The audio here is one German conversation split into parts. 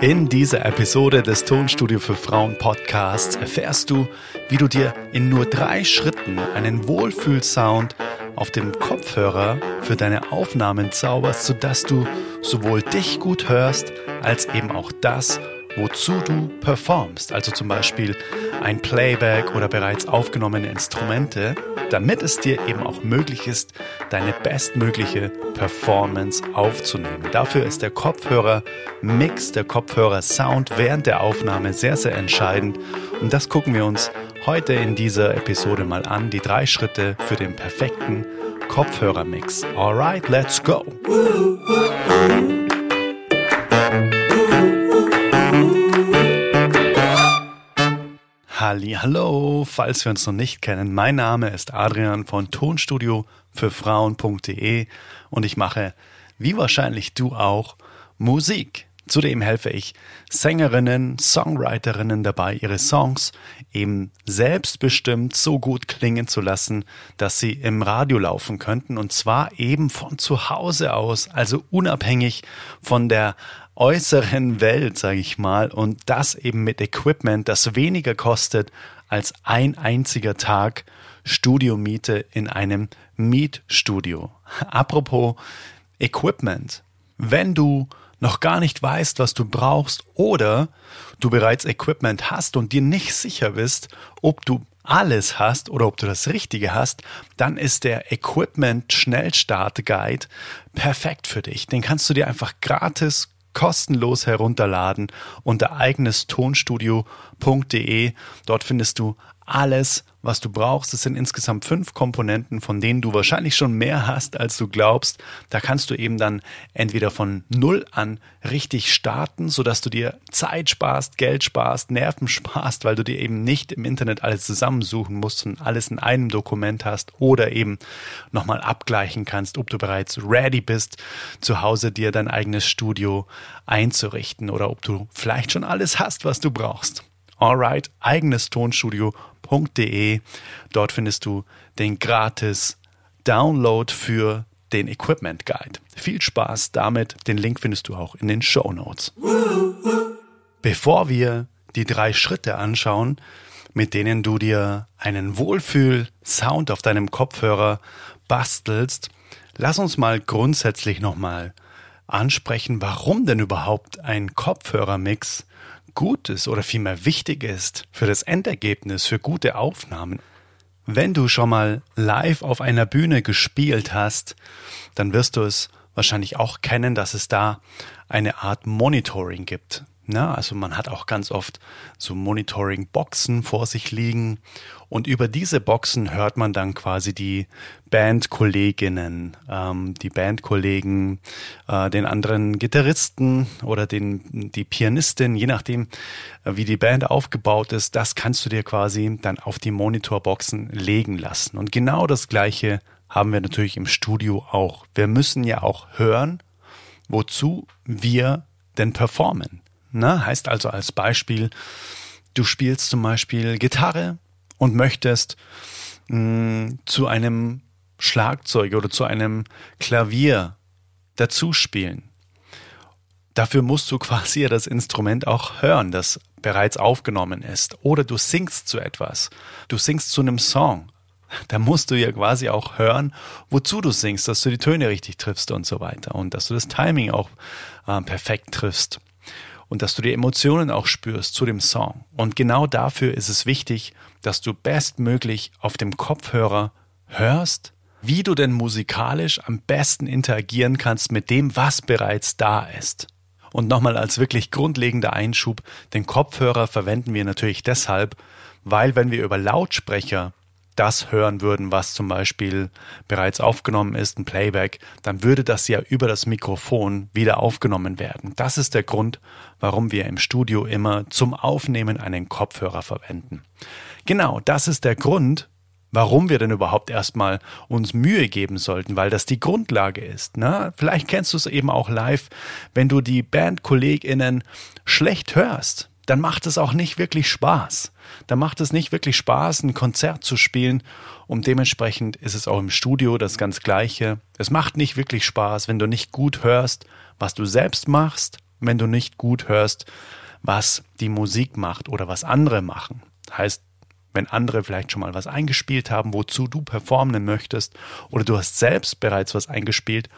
In dieser Episode des Tonstudio für Frauen Podcasts erfährst du, wie du dir in nur drei Schritten einen Wohlfühlsound auf dem Kopfhörer für deine Aufnahmen zauberst, sodass du sowohl dich gut hörst, als eben auch das, wozu du performst. Also zum Beispiel ein Playback oder bereits aufgenommene Instrumente damit es dir eben auch möglich ist, deine bestmögliche Performance aufzunehmen. Dafür ist der Kopfhörer-Mix, der Kopfhörer-Sound während der Aufnahme sehr, sehr entscheidend. Und das gucken wir uns heute in dieser Episode mal an. Die drei Schritte für den perfekten Kopfhörer-Mix. Alright, let's go! Hallo, falls wir uns noch nicht kennen, mein Name ist Adrian von Tonstudio für Frauen.de und ich mache, wie wahrscheinlich du auch, Musik. Zudem helfe ich Sängerinnen, Songwriterinnen dabei, ihre Songs eben selbstbestimmt so gut klingen zu lassen, dass sie im Radio laufen könnten und zwar eben von zu Hause aus, also unabhängig von der äußeren Welt, sage ich mal, und das eben mit Equipment, das weniger kostet als ein einziger Tag Studiomiete in einem Mietstudio. Apropos Equipment. Wenn du noch gar nicht weißt, was du brauchst oder du bereits Equipment hast und dir nicht sicher bist, ob du alles hast oder ob du das Richtige hast, dann ist der Equipment Schnellstart Guide perfekt für dich. Den kannst du dir einfach gratis kostenlos herunterladen unter eigenestonstudio.de. Dort findest du alles, was du brauchst. Es sind insgesamt fünf Komponenten, von denen du wahrscheinlich schon mehr hast, als du glaubst. Da kannst du eben dann entweder von Null an richtig starten, sodass du dir Zeit sparst, Geld sparst, Nerven sparst, weil du dir eben nicht im Internet alles zusammensuchen musst und alles in einem Dokument hast oder eben nochmal abgleichen kannst, ob du bereits ready bist, zu Hause dir dein eigenes Studio einzurichten oder ob du vielleicht schon alles hast, was du brauchst. Alright, eigenes Tonstudio www.equipment.de. Dort findest du den gratis Download für den Equipment Guide. Viel Spaß damit. Den Link findest du auch in den Show Notes. Bevor wir die drei Schritte anschauen, mit denen du dir einen Wohlfühl-Sound auf deinem Kopfhörer bastelst, lass uns mal grundsätzlich nochmal ansprechen, warum denn überhaupt ein Kopfhörermix gut ist oder vielmehr wichtig ist für das Endergebnis, für gute Aufnahmen. Wenn du schon mal live auf einer Bühne gespielt hast, dann wirst du es wahrscheinlich auch kennen, dass es da eine Art Monitoring gibt. Na, also man hat auch ganz oft so Monitoring-Boxen vor sich liegen und über diese Boxen hört man dann quasi die Bandkolleginnen, ähm, die Bandkollegen, äh, den anderen Gitarristen oder den, die Pianistin, je nachdem, äh, wie die Band aufgebaut ist, das kannst du dir quasi dann auf die Monitorboxen legen lassen. Und genau das Gleiche haben wir natürlich im Studio auch. Wir müssen ja auch hören, wozu wir denn performen. Na, heißt also als Beispiel, du spielst zum Beispiel Gitarre und möchtest mh, mm, zu einem Schlagzeug oder zu einem Klavier dazu spielen. Dafür musst du quasi das Instrument auch hören, das bereits aufgenommen ist. Oder du singst zu etwas. Du singst zu einem Song. Da musst du ja quasi auch hören, wozu du singst, dass du die Töne richtig triffst und so weiter. Und dass du das Timing auch äh, perfekt triffst und dass du die Emotionen auch spürst zu dem Song. Und genau dafür ist es wichtig, dass du bestmöglich auf dem Kopfhörer hörst, wie du denn musikalisch am besten interagieren kannst mit dem, was bereits da ist. Und nochmal als wirklich grundlegender Einschub, den Kopfhörer verwenden wir natürlich deshalb, weil wenn wir über Lautsprecher das hören würden, was zum Beispiel bereits aufgenommen ist, ein Playback, dann würde das ja über das Mikrofon wieder aufgenommen werden. Das ist der Grund, warum wir im Studio immer zum Aufnehmen einen Kopfhörer verwenden. Genau, das ist der Grund, warum wir denn überhaupt erstmal uns Mühe geben sollten, weil das die Grundlage ist. Ne? Vielleicht kennst du es eben auch live, wenn du die Bandkolleginnen schlecht hörst dann macht es auch nicht wirklich Spaß. Dann macht es nicht wirklich Spaß, ein Konzert zu spielen. Und dementsprechend ist es auch im Studio das ganz Gleiche. Es macht nicht wirklich Spaß, wenn du nicht gut hörst, was du selbst machst wenn du nicht gut hörst, was die Musik macht oder was andere machen. Heißt, wenn andere vielleicht schon mal was eingespielt haben, wozu du performen möchtest, oder du hast selbst bereits was eingespielt,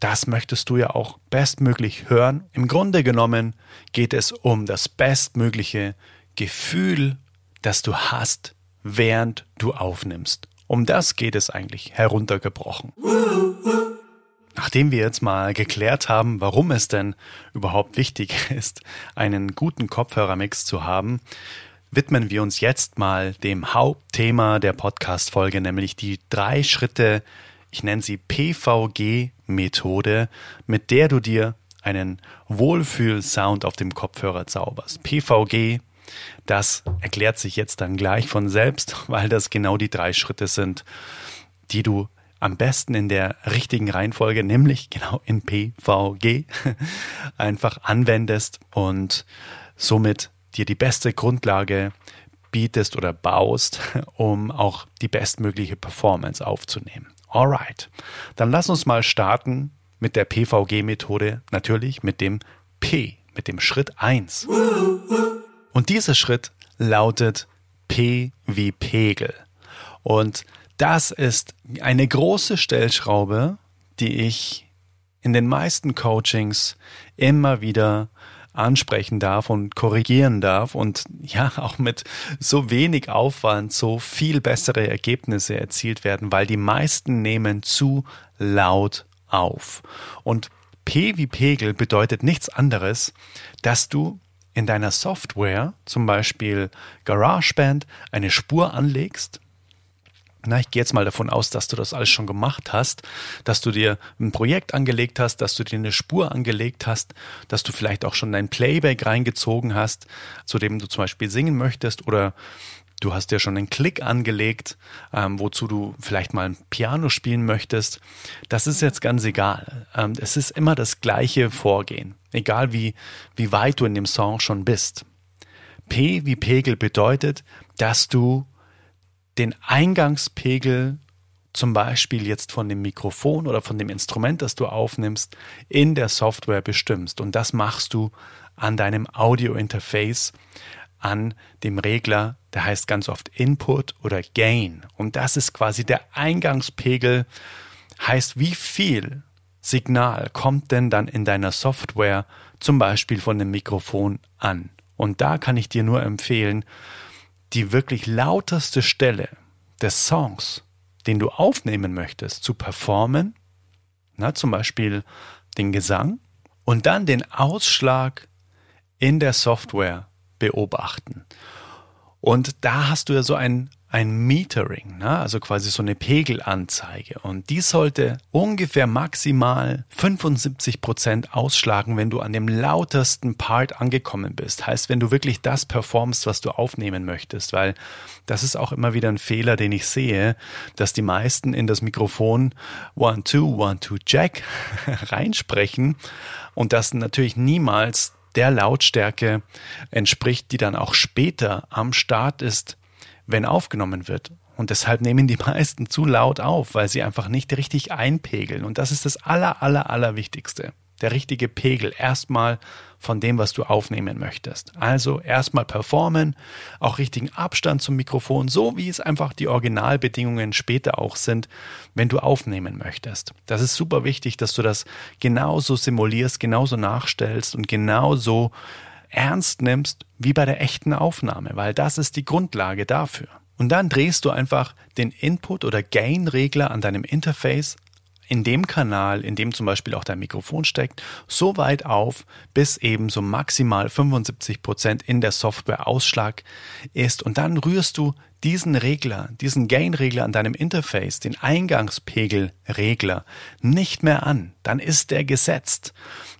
das möchtest du ja auch bestmöglich hören. Im Grunde genommen geht es um das bestmögliche Gefühl, das du hast, während du aufnimmst. Um das geht es eigentlich heruntergebrochen. Nachdem wir jetzt mal geklärt haben, warum es denn überhaupt wichtig ist, einen guten Kopfhörermix zu haben, widmen wir uns jetzt mal dem Hauptthema der Podcast-Folge, nämlich die drei Schritte, ich nenne sie PVG-Methode, mit der du dir einen Wohlfühl-Sound auf dem Kopfhörer zauberst. PVG, das erklärt sich jetzt dann gleich von selbst, weil das genau die drei Schritte sind, die du am besten in der richtigen Reihenfolge, nämlich genau in PVG, einfach anwendest und somit dir die beste Grundlage bietest oder baust, um auch die bestmögliche Performance aufzunehmen. Alright, dann lass uns mal starten mit der PVG-Methode, natürlich mit dem P, mit dem Schritt 1. Und dieser Schritt lautet P wie Pegel. Und das ist eine große Stellschraube, die ich in den meisten Coachings immer wieder ansprechen darf und korrigieren darf und ja auch mit so wenig Aufwand so viel bessere Ergebnisse erzielt werden, weil die meisten nehmen zu laut auf. Und P wie Pegel bedeutet nichts anderes, dass du in deiner Software, zum Beispiel GarageBand, eine Spur anlegst, na, ich gehe jetzt mal davon aus, dass du das alles schon gemacht hast, dass du dir ein Projekt angelegt hast, dass du dir eine Spur angelegt hast, dass du vielleicht auch schon dein Playback reingezogen hast, zu dem du zum Beispiel singen möchtest oder du hast dir schon einen Klick angelegt, ähm, wozu du vielleicht mal ein Piano spielen möchtest. Das ist jetzt ganz egal. Ähm, es ist immer das gleiche Vorgehen, egal wie, wie weit du in dem Song schon bist. P wie Pegel bedeutet, dass du den Eingangspegel zum Beispiel jetzt von dem Mikrofon oder von dem Instrument, das du aufnimmst, in der Software bestimmst. Und das machst du an deinem Audio-Interface, an dem Regler, der heißt ganz oft Input oder Gain. Und das ist quasi der Eingangspegel, heißt, wie viel Signal kommt denn dann in deiner Software zum Beispiel von dem Mikrofon an. Und da kann ich dir nur empfehlen, die wirklich lauteste Stelle des Songs, den du aufnehmen möchtest, zu performen, na, zum Beispiel den Gesang, und dann den Ausschlag in der Software beobachten. Und da hast du ja so ein ein Metering, ne? also quasi so eine Pegelanzeige. Und die sollte ungefähr maximal 75 Prozent ausschlagen, wenn du an dem lautesten Part angekommen bist. Heißt, wenn du wirklich das performst, was du aufnehmen möchtest, weil das ist auch immer wieder ein Fehler, den ich sehe, dass die meisten in das Mikrofon One, Two, One, Two, Jack reinsprechen und das natürlich niemals der Lautstärke entspricht, die dann auch später am Start ist, wenn aufgenommen wird. Und deshalb nehmen die meisten zu laut auf, weil sie einfach nicht richtig einpegeln. Und das ist das aller, aller, aller Wichtigste. Der richtige Pegel erstmal von dem, was du aufnehmen möchtest. Also erstmal performen, auch richtigen Abstand zum Mikrofon, so wie es einfach die Originalbedingungen später auch sind, wenn du aufnehmen möchtest. Das ist super wichtig, dass du das genauso simulierst, genauso nachstellst und genauso ernst nimmst wie bei der echten Aufnahme, weil das ist die Grundlage dafür. Und dann drehst du einfach den Input- oder Gain-Regler an deinem Interface in dem Kanal, in dem zum Beispiel auch dein Mikrofon steckt, so weit auf, bis eben so maximal 75 Prozent in der Software Ausschlag ist. Und dann rührst du diesen Regler, diesen Gain-Regler an deinem Interface, den Eingangspegel-Regler, nicht mehr an. Dann ist der gesetzt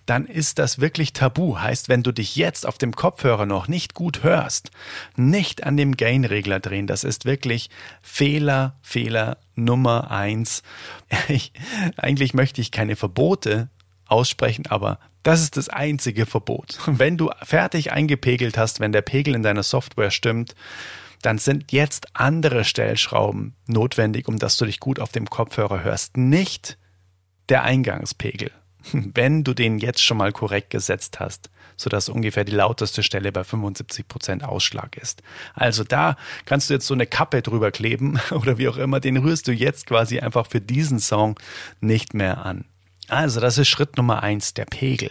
dann ist das wirklich tabu. Heißt, wenn du dich jetzt auf dem Kopfhörer noch nicht gut hörst, nicht an dem Gain-Regler drehen. Das ist wirklich Fehler, Fehler Nummer eins. Ich, eigentlich möchte ich keine Verbote aussprechen, aber das ist das einzige Verbot. Wenn du fertig eingepegelt hast, wenn der Pegel in deiner Software stimmt, dann sind jetzt andere Stellschrauben notwendig, um dass du dich gut auf dem Kopfhörer hörst. Nicht der Eingangspegel. wenn du den jetzt schon mal korrekt gesetzt hast, sodass ungefähr die lauteste Stelle bei 75% Ausschlag ist. Also da kannst du jetzt so eine Kappe drüber kleben oder wie auch immer, den rührst du jetzt quasi einfach für diesen Song nicht mehr an. Also das ist Schritt Nummer eins, der Pegel.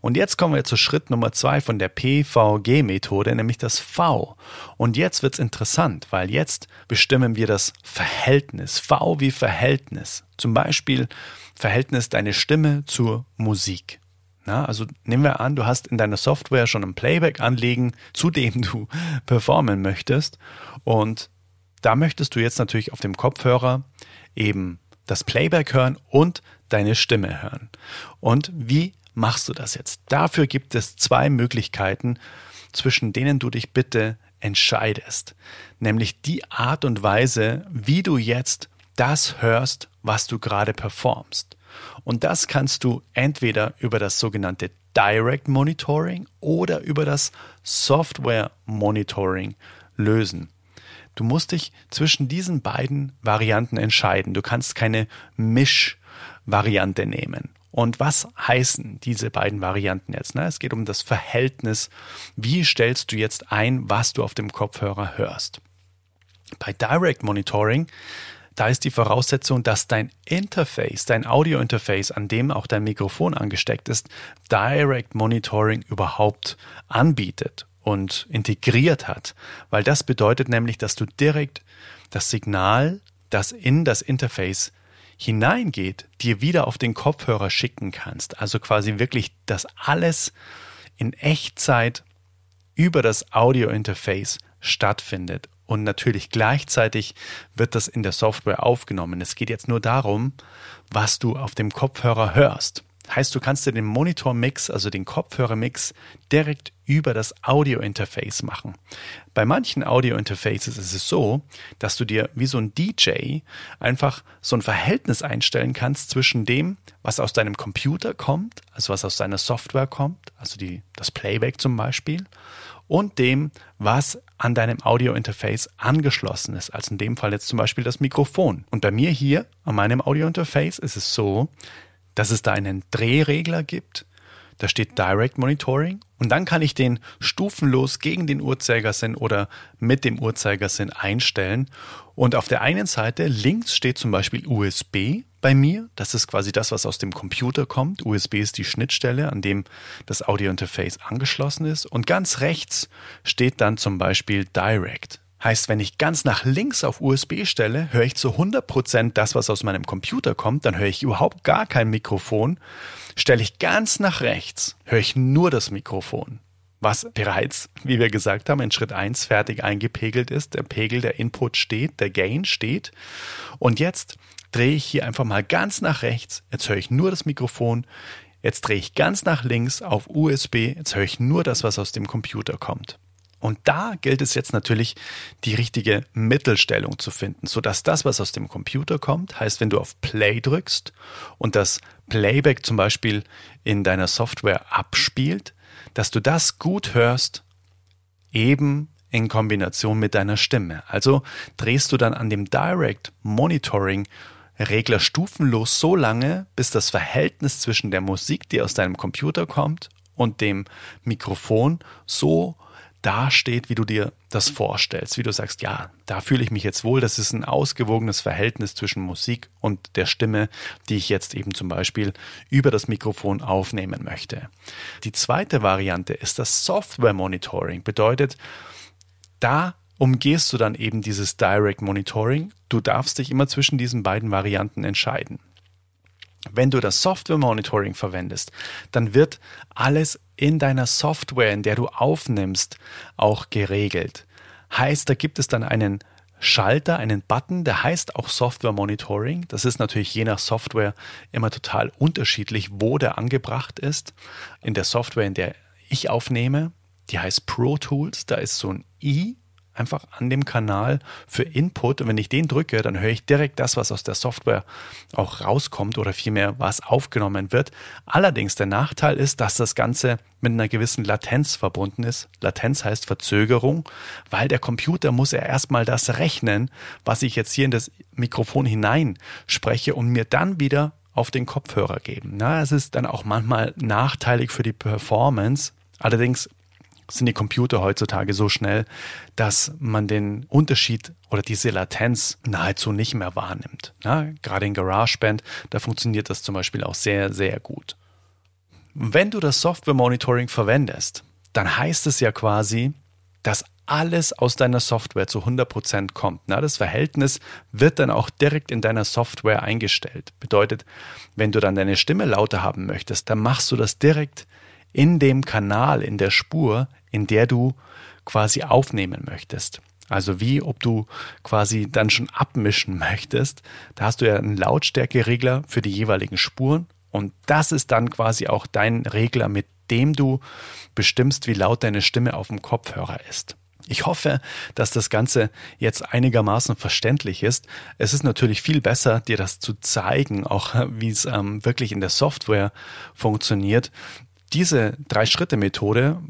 Und jetzt kommen wir zu Schritt Nummer zwei von der PVG-Methode, nämlich das V. Und jetzt wird's interessant, weil jetzt bestimmen wir das Verhältnis. V wie Verhältnis. Zum Beispiel Verhältnis deine Stimme zur Musik. Na, also nehmen wir an, du hast in deiner Software schon ein Playback anlegen, zu dem du performen möchtest. Und da möchtest du jetzt natürlich auf dem Kopfhörer eben das Playback hören und deine Stimme hören. Und wie machst du das jetzt? Dafür gibt es zwei Möglichkeiten, zwischen denen du dich bitte entscheidest. Nämlich die Art und Weise, wie du jetzt das hörst, was du gerade performst. Und das kannst du entweder über das sogenannte Direct Monitoring oder über das Software Monitoring lösen. Du musst dich zwischen diesen beiden Varianten entscheiden. Du kannst keine Mischvariante nehmen. Und was heißen diese beiden Varianten jetzt? Na, es geht um das Verhältnis. Wie stellst du jetzt ein, was du auf dem Kopfhörer hörst? Bei Direct Monitoring da ist die Voraussetzung, dass dein Interface, dein Audio-Interface, an dem auch dein Mikrofon angesteckt ist, Direct Monitoring überhaupt anbietet und integriert hat. Weil das bedeutet nämlich, dass du direkt das Signal, das in das Interface hineingeht, dir wieder auf den Kopfhörer schicken kannst. Also quasi wirklich, dass alles in Echtzeit über das Audio-Interface stattfindet und natürlich gleichzeitig wird das in der Software aufgenommen. Es geht jetzt nur darum, was du auf dem Kopfhörer hörst. Heißt, du kannst dir den Monitor-Mix, also den Kopfhörer-Mix, direkt über das Audio-Interface machen. Bei manchen Audio-Interfaces ist es so, dass du dir wie so ein DJ einfach so ein Verhältnis einstellen kannst zwischen dem, was aus deinem Computer kommt, also was aus deiner Software kommt, also die, das Playback zum Beispiel, und dem, was an deinem Audio-Interface angeschlossen ist. Also in dem Fall jetzt zum Beispiel das Mikrofon. Und bei mir hier an meinem Audio-Interface ist es so, dass es da einen Drehregler gibt. Da steht Direct Monitoring und dann kann ich den stufenlos gegen den Uhrzeigersinn oder mit dem Uhrzeigersinn einstellen. Und auf der einen Seite links steht zum Beispiel USB bei mir. Das ist quasi das, was aus dem Computer kommt. USB ist die Schnittstelle, an dem das Audio-Interface angeschlossen ist. Und ganz rechts steht dann zum Beispiel Direct. Heißt, wenn ich ganz nach links auf USB stelle, höre ich zu 100% das, was aus meinem Computer kommt, dann höre ich überhaupt gar kein Mikrofon. Stelle ich ganz nach rechts, höre ich nur das Mikrofon. Was bereits, wie wir gesagt haben, in Schritt 1 fertig eingepegelt ist. Der Pegel, der Input steht, der Gain steht. Und jetzt drehe ich hier einfach mal ganz nach rechts. Jetzt höre ich nur das Mikrofon. Jetzt drehe ich ganz nach links auf USB. Jetzt höre ich nur das, was aus dem Computer kommt. Und da gilt es jetzt natürlich, die richtige Mittelstellung zu finden, sodass das, was aus dem Computer kommt, heißt, wenn du auf Play drückst und das Playback zum Beispiel in deiner Software abspielt, dass du das gut hörst, eben in Kombination mit deiner Stimme. Also drehst du dann an dem Direct Monitoring Regler stufenlos so lange, bis das Verhältnis zwischen der Musik, die aus deinem Computer kommt, und dem Mikrofon so dasteht, wie du dir das vorstellst, wie du sagst, ja, da fühle ich mich jetzt wohl, das ist ein ausgewogenes Verhältnis zwischen Musik und der Stimme, die ich jetzt eben zum Beispiel über das Mikrofon aufnehmen möchte. Die zweite Variante ist das Software Monitoring, bedeutet, da umgehst du dann eben dieses Direct Monitoring. Du darfst dich immer zwischen diesen beiden Varianten entscheiden. Wenn du das Software Monitoring verwendest, dann wird alles in deiner Software, in der du aufnimmst, auch geregelt. Heißt, da gibt es dann einen Schalter, einen Button, der heißt auch Software Monitoring. Das ist natürlich je nach Software immer total unterschiedlich, wo der angebracht ist. In der Software, in der ich aufnehme, die heißt Pro Tools, da ist so ein i einfach an dem Kanal für Input und wenn ich den drücke, dann höre ich direkt das, was aus der Software auch rauskommt oder vielmehr was aufgenommen wird. Allerdings der Nachteil ist, dass das Ganze mit einer gewissen Latenz verbunden ist. Latenz heißt Verzögerung, weil der Computer muss ja erstmal das rechnen, was ich jetzt hier in das Mikrofon hinein spreche und mir dann wieder auf den Kopfhörer geben. Na, es ist dann auch manchmal nachteilig für die Performance. Allerdings sind die Computer heutzutage so schnell, dass man den Unterschied oder diese Latenz nahezu nicht mehr wahrnimmt. Na, gerade in GarageBand, da funktioniert das zum Beispiel auch sehr, sehr gut. Wenn du das Software Monitoring verwendest, dann heißt es ja quasi, dass alles aus deiner Software zu 100% kommt. Na, das Verhältnis wird dann auch direkt in deiner Software eingestellt. Bedeutet, wenn du dann deine Stimme lauter haben möchtest, dann machst du das direkt in dem Kanal, in der Spur, in der du quasi aufnehmen möchtest. Also wie ob du quasi dann schon abmischen möchtest. Da hast du ja einen Lautstärkeregler für die jeweiligen Spuren und das ist dann quasi auch dein Regler, mit dem du bestimmst, wie laut deine Stimme auf dem Kopfhörer ist. Ich hoffe, dass das Ganze jetzt einigermaßen verständlich ist. Es ist natürlich viel besser, dir das zu zeigen, auch wie es ähm, wirklich in der Software funktioniert. Diese Drei-Schritte-Methode,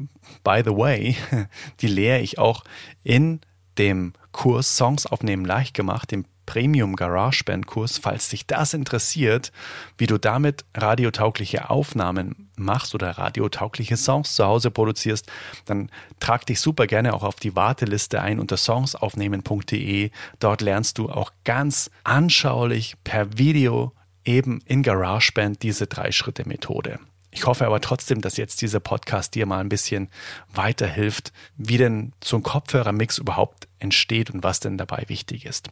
by the way, die lehre ich auch in dem Kurs Songs aufnehmen leicht gemacht, dem Premium GarageBand Kurs, falls dich das interessiert, wie du damit radiotaugliche Aufnahmen machst oder radiotaugliche Songs zu Hause produzierst, dann trag dich super gerne auch auf die Warteliste ein unter songsaufnehmen.de. Dort lernst du auch ganz anschaulich per Video eben in GarageBand diese Drei-Schritte-Methode. Ich hoffe aber trotzdem, dass jetzt dieser Podcast dir mal ein bisschen weiterhilft, wie denn so ein Kopfhörermix überhaupt entsteht und was denn dabei wichtig ist.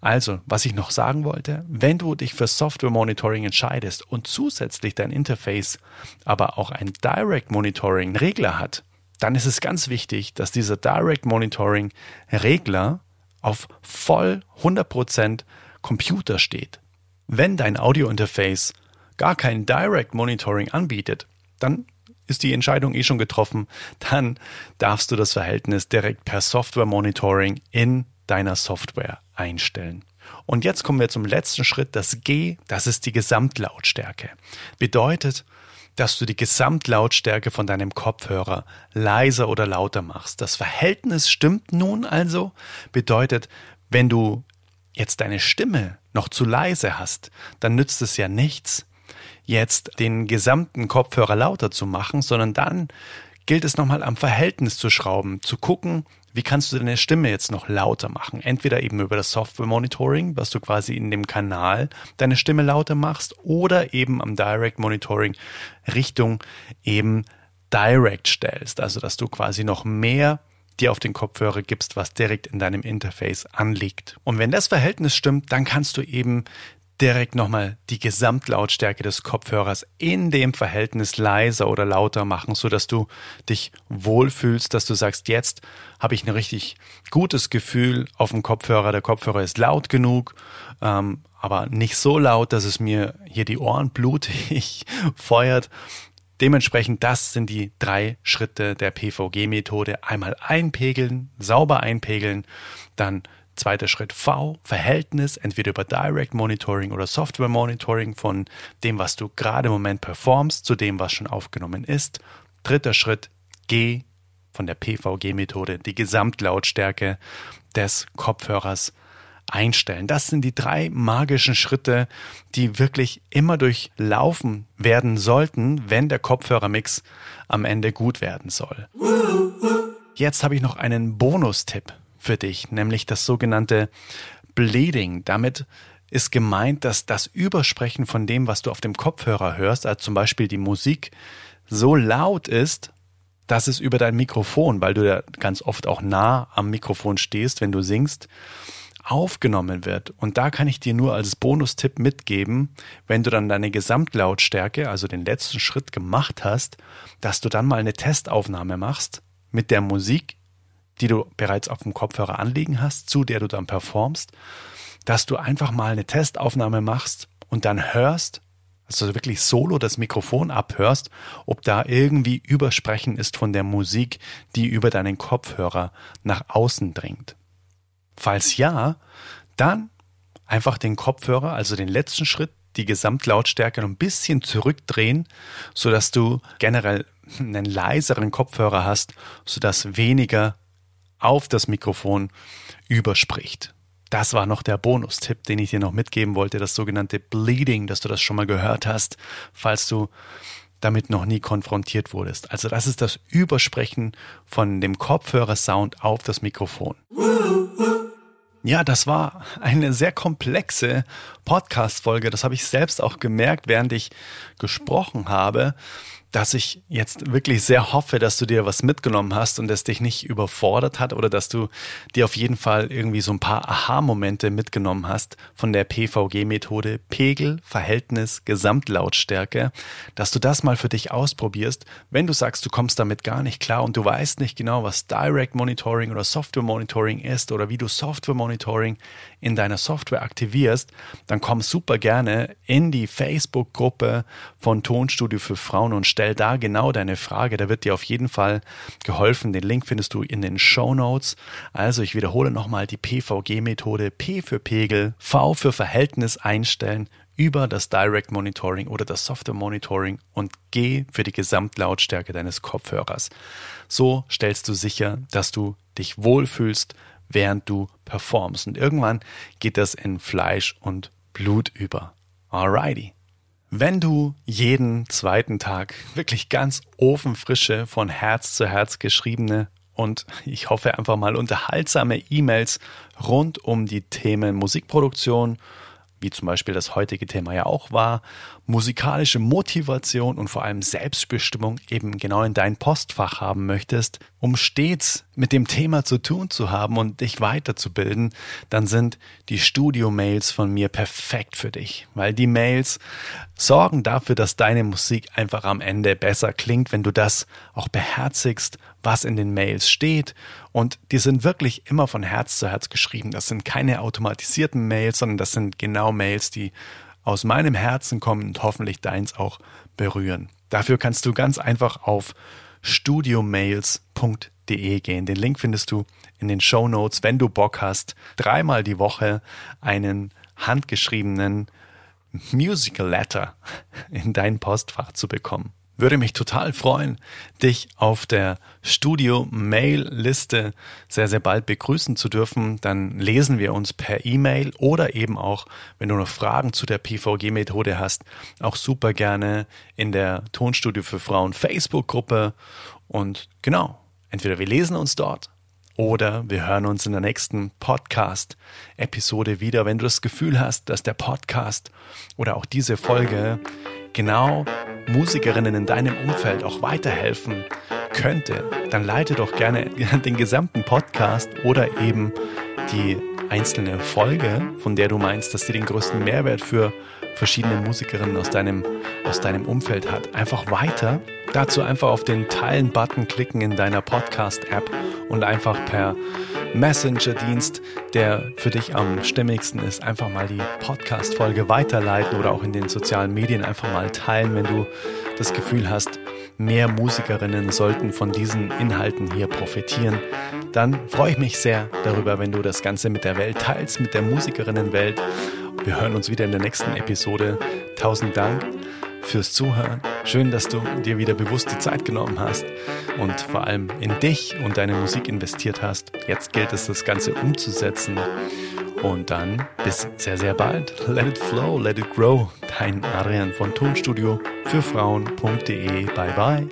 Also, was ich noch sagen wollte, wenn du dich für Software Monitoring entscheidest und zusätzlich dein Interface aber auch ein Direct Monitoring Regler hat, dann ist es ganz wichtig, dass dieser Direct Monitoring Regler auf voll 100% Computer steht. Wenn dein Audio Interface gar kein Direct Monitoring anbietet, dann ist die Entscheidung eh schon getroffen. Dann darfst du das Verhältnis direkt per Software Monitoring in deiner Software einstellen. Und jetzt kommen wir zum letzten Schritt, das G, das ist die Gesamtlautstärke. Bedeutet, dass du die Gesamtlautstärke von deinem Kopfhörer leiser oder lauter machst. Das Verhältnis stimmt nun also, bedeutet, wenn du jetzt deine Stimme noch zu leise hast, dann nützt es ja nichts, jetzt den gesamten Kopfhörer lauter zu machen, sondern dann gilt es nochmal am Verhältnis zu schrauben, zu gucken, wie kannst du deine Stimme jetzt noch lauter machen? Entweder eben über das Software Monitoring, was du quasi in dem Kanal deine Stimme lauter machst, oder eben am Direct Monitoring Richtung eben Direct stellst. Also, dass du quasi noch mehr dir auf den Kopfhörer gibst, was direkt in deinem Interface anliegt. Und wenn das Verhältnis stimmt, dann kannst du eben direkt nochmal die Gesamtlautstärke des Kopfhörers in dem Verhältnis leiser oder lauter machen, so dass du dich wohlfühlst, dass du sagst, jetzt habe ich ein richtig gutes Gefühl auf dem Kopfhörer. Der Kopfhörer ist laut genug, ähm, aber nicht so laut, dass es mir hier die Ohren blutig feuert. Dementsprechend, das sind die drei Schritte der PVG-Methode. Einmal einpegeln, sauber einpegeln, dann Zweiter Schritt V, Verhältnis, entweder über Direct Monitoring oder Software Monitoring von dem, was du gerade im Moment performst, zu dem, was schon aufgenommen ist. Dritter Schritt G von der PVG-Methode, die Gesamtlautstärke des Kopfhörers einstellen. Das sind die drei magischen Schritte, die wirklich immer durchlaufen werden sollten, wenn der Kopfhörermix am Ende gut werden soll. Jetzt habe ich noch einen Bonustipp für dich, nämlich das sogenannte Bleeding. Damit ist gemeint, dass das Übersprechen von dem, was du auf dem Kopfhörer hörst, also zum Beispiel die Musik, so laut ist, dass es über dein Mikrofon, weil du ja ganz oft auch nah am Mikrofon stehst, wenn du singst, aufgenommen wird. Und da kann ich dir nur als Bonustipp mitgeben, wenn du dann deine Gesamtlautstärke, also den letzten Schritt gemacht hast, dass du dann mal eine Testaufnahme machst mit der Musik die du bereits auf dem Kopfhörer anliegen hast, zu der du dann performst, dass du einfach mal eine Testaufnahme machst und dann hörst, also wirklich solo das Mikrofon abhörst, ob da irgendwie Übersprechen ist von der Musik, die über deinen Kopfhörer nach außen dringt. Falls ja, dann einfach den Kopfhörer, also den letzten Schritt, die Gesamtlautstärke noch ein bisschen zurückdrehen, sodass du generell einen leiseren Kopfhörer hast, sodass weniger auf das Mikrofon überspricht. das war noch der Bonustipp, den ich dir noch mitgeben wollte, das sogenannte Bleeding, dass du das schon mal gehört hast, falls du damit noch nie konfrontiert wurdest. Also das ist das Übersprechen von dem Kopfhörersound auf das Mikrofon. Ja, das war eine sehr komplexe Podcast-Folge. Das habe ich selbst auch gemerkt, während ich gesprochen habe dass ich jetzt wirklich sehr hoffe, dass du dir was mitgenommen hast und es dich nicht überfordert hat oder dass du dir auf jeden Fall irgendwie so ein paar Aha-Momente mitgenommen hast von der PVG-Methode Pegel, Verhältnis, Gesamtlautstärke, dass du das mal für dich ausprobierst, wenn du sagst, du kommst damit gar nicht klar und du weißt nicht genau, was Direct Monitoring oder Software Monitoring ist oder wie du Software Monitoring in deiner Software aktivierst, dann komm super gerne in die Facebook-Gruppe von Tonstudio für Frauen und stell da genau deine Frage. Da wird dir auf jeden Fall geholfen. Den Link findest du in den Show Notes. Also ich wiederhole nochmal die PVG-Methode. P für Pegel, V für Verhältnis einstellen über das Direct Monitoring oder das Software Monitoring und G für die Gesamtlautstärke deines Kopfhörers. So stellst du sicher, dass du dich wohlfühlst, während du performst. Und irgendwann geht das in Fleisch und Blut über. Alrighty. Wenn du jeden zweiten Tag wirklich ganz ofenfrische, von Herz zu Herz geschriebene und ich hoffe einfach mal unterhaltsame E-Mails rund um die Themen Musikproduktion, wie zum Beispiel das heutige Thema ja auch war, musikalische Motivation und vor allem Selbstbestimmung eben genau in dein Postfach haben möchtest, um stets mit dem Thema zu tun zu haben und dich weiterzubilden, dann sind die Studio-Mails von mir perfekt für dich, weil die Mails sorgen dafür, dass deine Musik einfach am Ende besser klingt, wenn du das auch beherzigst, was in den Mails steht. Und die sind wirklich immer von Herz zu Herz geschrieben. Das sind keine automatisierten Mails, sondern das sind genau Mails, die aus meinem Herzen kommen und hoffentlich deins auch berühren. Dafür kannst du ganz einfach auf studiomails.de gehen. Den Link findest du in den Show Notes, wenn du Bock hast, dreimal die Woche einen handgeschriebenen Musical Letter in dein Postfach zu bekommen. Würde mich total freuen, dich auf der Studio-Mail-Liste sehr, sehr bald begrüßen zu dürfen. Dann lesen wir uns per E-Mail oder eben auch, wenn du noch Fragen zu der PVG-Methode hast, auch super gerne in der Tonstudio für Frauen Facebook-Gruppe. Und genau, entweder wir lesen uns dort oder wir hören uns in der nächsten Podcast-Episode wieder. Wenn du das Gefühl hast, dass der Podcast oder auch diese Folge genau Musikerinnen in deinem Umfeld auch weiterhelfen könnte, dann leite doch gerne den gesamten Podcast oder eben die einzelne Folge, von der du meinst, dass sie den größten Mehrwert für verschiedene Musikerinnen aus deinem, aus deinem Umfeld hat, einfach weiter. Dazu einfach auf den Teilen-Button klicken in deiner Podcast-App und einfach per Messenger-Dienst, der für dich am stimmigsten ist, einfach mal die Podcast-Folge weiterleiten oder auch in den sozialen Medien einfach mal teilen, wenn du das Gefühl hast, mehr Musikerinnen sollten von diesen Inhalten hier profitieren. Dann freue ich mich sehr darüber, wenn du das Ganze mit der Welt teilst, mit der Musikerinnenwelt. Wir hören uns wieder in der nächsten Episode. Tausend Dank fürs Zuhören. Schön, dass du dir wieder bewusst die Zeit genommen hast und vor allem in dich und deine Musik investiert hast. Jetzt gilt es, das Ganze umzusetzen. Und dann bis sehr, sehr bald. Let it flow, let it grow. Dein Adrian von Tonstudio für Frauen.de. Bye bye.